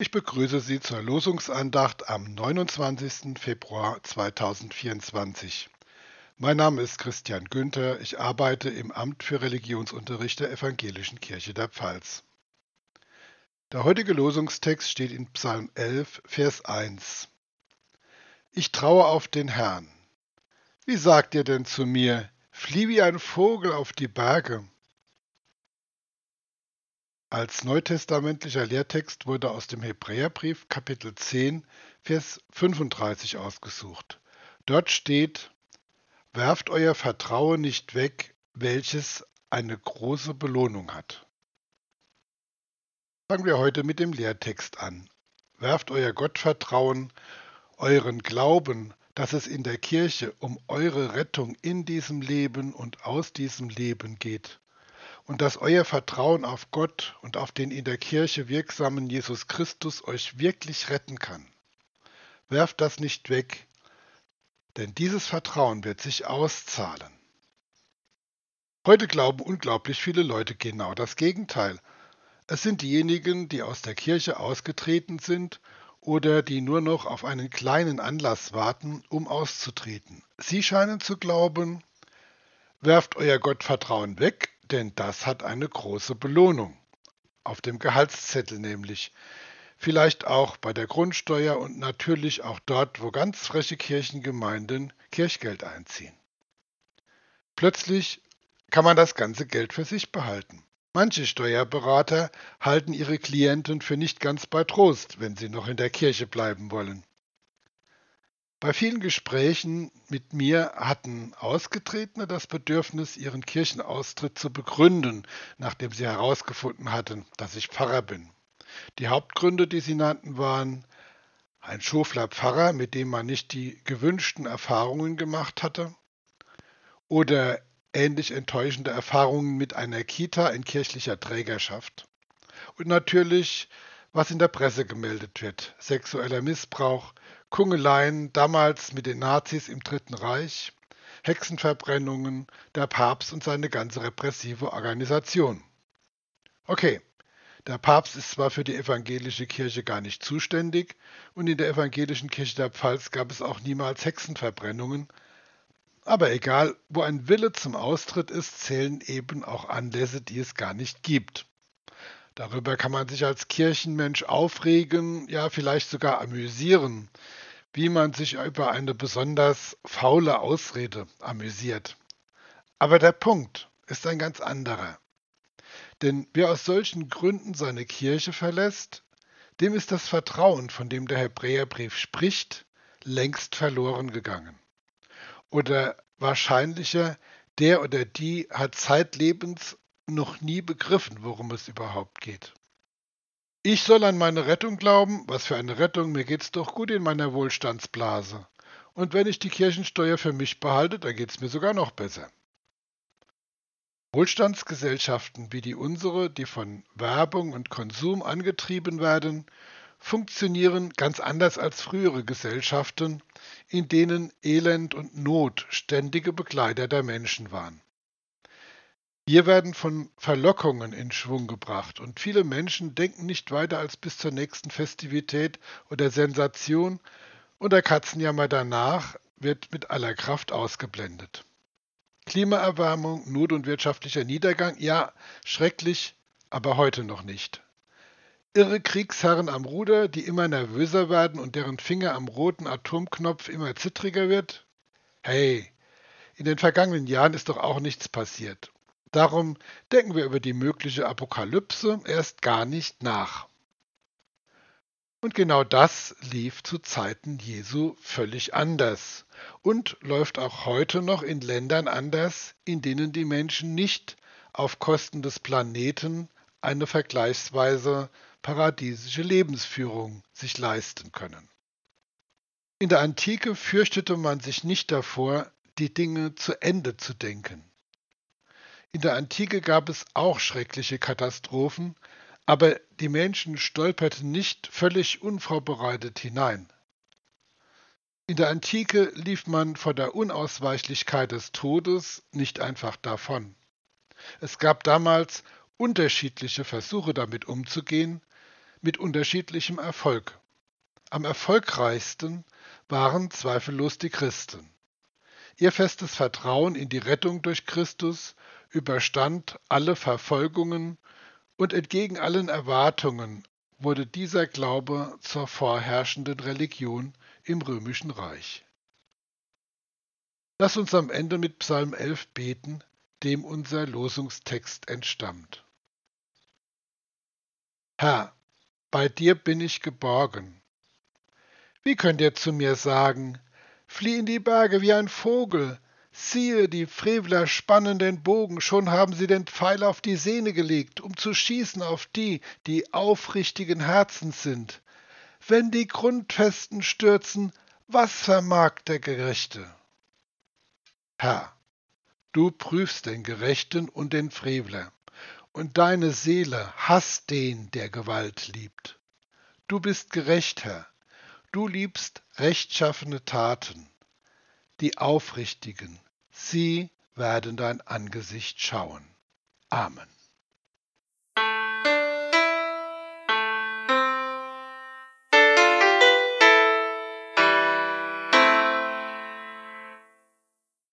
Ich begrüße Sie zur Losungsandacht am 29. Februar 2024. Mein Name ist Christian Günther, ich arbeite im Amt für Religionsunterricht der Evangelischen Kirche der Pfalz. Der heutige Losungstext steht in Psalm 11, Vers 1. Ich traue auf den Herrn. Wie sagt ihr denn zu mir, flieh wie ein Vogel auf die Berge? Als neutestamentlicher Lehrtext wurde aus dem Hebräerbrief Kapitel 10, Vers 35 ausgesucht. Dort steht, Werft euer Vertrauen nicht weg, welches eine große Belohnung hat. Fangen wir heute mit dem Lehrtext an. Werft euer Gottvertrauen, euren Glauben, dass es in der Kirche um eure Rettung in diesem Leben und aus diesem Leben geht und dass euer Vertrauen auf Gott und auf den in der Kirche wirksamen Jesus Christus euch wirklich retten kann. Werft das nicht weg, denn dieses Vertrauen wird sich auszahlen. Heute glauben unglaublich viele Leute genau das Gegenteil. Es sind diejenigen, die aus der Kirche ausgetreten sind oder die nur noch auf einen kleinen Anlass warten, um auszutreten. Sie scheinen zu glauben, werft euer Gottvertrauen weg, denn das hat eine große Belohnung. Auf dem Gehaltszettel nämlich. Vielleicht auch bei der Grundsteuer und natürlich auch dort, wo ganz freche Kirchengemeinden Kirchgeld einziehen. Plötzlich kann man das ganze Geld für sich behalten. Manche Steuerberater halten ihre Klienten für nicht ganz bei Trost, wenn sie noch in der Kirche bleiben wollen. Bei vielen Gesprächen mit mir hatten Ausgetretene das Bedürfnis, ihren Kirchenaustritt zu begründen, nachdem sie herausgefunden hatten, dass ich Pfarrer bin. Die Hauptgründe, die sie nannten, waren ein schofler Pfarrer, mit dem man nicht die gewünschten Erfahrungen gemacht hatte, oder ähnlich enttäuschende Erfahrungen mit einer Kita in kirchlicher Trägerschaft. Und natürlich, was in der Presse gemeldet wird, sexueller Missbrauch, Kungeleien damals mit den Nazis im Dritten Reich, Hexenverbrennungen, der Papst und seine ganze repressive Organisation. Okay, der Papst ist zwar für die evangelische Kirche gar nicht zuständig und in der evangelischen Kirche der Pfalz gab es auch niemals Hexenverbrennungen, aber egal, wo ein Wille zum Austritt ist, zählen eben auch Anlässe, die es gar nicht gibt. Darüber kann man sich als Kirchenmensch aufregen, ja vielleicht sogar amüsieren, wie man sich über eine besonders faule Ausrede amüsiert. Aber der Punkt ist ein ganz anderer. Denn wer aus solchen Gründen seine Kirche verlässt, dem ist das Vertrauen, von dem der Hebräerbrief spricht, längst verloren gegangen. Oder wahrscheinlicher, der oder die hat zeitlebens noch nie begriffen, worum es überhaupt geht. Ich soll an meine Rettung glauben? Was für eine Rettung? Mir geht's doch gut in meiner Wohlstandsblase. Und wenn ich die Kirchensteuer für mich behalte, dann geht's mir sogar noch besser. Wohlstandsgesellschaften wie die unsere, die von Werbung und Konsum angetrieben werden, funktionieren ganz anders als frühere Gesellschaften, in denen Elend und Not ständige Begleiter der Menschen waren. Wir werden von Verlockungen in Schwung gebracht und viele Menschen denken nicht weiter als bis zur nächsten Festivität oder Sensation und der Katzenjammer danach wird mit aller Kraft ausgeblendet. Klimaerwärmung, Not und wirtschaftlicher Niedergang, ja, schrecklich, aber heute noch nicht. Irre Kriegsherren am Ruder, die immer nervöser werden und deren Finger am roten Atomknopf immer zittriger wird? Hey, in den vergangenen Jahren ist doch auch nichts passiert. Darum denken wir über die mögliche Apokalypse erst gar nicht nach. Und genau das lief zu Zeiten Jesu völlig anders und läuft auch heute noch in Ländern anders, in denen die Menschen nicht auf Kosten des Planeten eine vergleichsweise paradiesische Lebensführung sich leisten können. In der Antike fürchtete man sich nicht davor, die Dinge zu Ende zu denken. In der Antike gab es auch schreckliche Katastrophen, aber die Menschen stolperten nicht völlig unvorbereitet hinein. In der Antike lief man vor der Unausweichlichkeit des Todes nicht einfach davon. Es gab damals unterschiedliche Versuche damit umzugehen, mit unterschiedlichem Erfolg. Am erfolgreichsten waren zweifellos die Christen. Ihr festes Vertrauen in die Rettung durch Christus überstand alle Verfolgungen und entgegen allen Erwartungen wurde dieser Glaube zur vorherrschenden Religion im römischen Reich. Lass uns am Ende mit Psalm 11 beten, dem unser Losungstext entstammt. Herr, bei dir bin ich geborgen. Wie könnt ihr zu mir sagen, flieh in die Berge wie ein Vogel, Siehe, die Frevler spannen den Bogen, schon haben sie den Pfeil auf die Sehne gelegt, um zu schießen auf die, die aufrichtigen Herzens sind. Wenn die Grundfesten stürzen, was vermag der Gerechte? Herr, du prüfst den Gerechten und den Frevler, und deine Seele hasst den, der Gewalt liebt. Du bist gerecht, Herr, du liebst rechtschaffene Taten. Die Aufrichtigen, sie werden dein Angesicht schauen. Amen.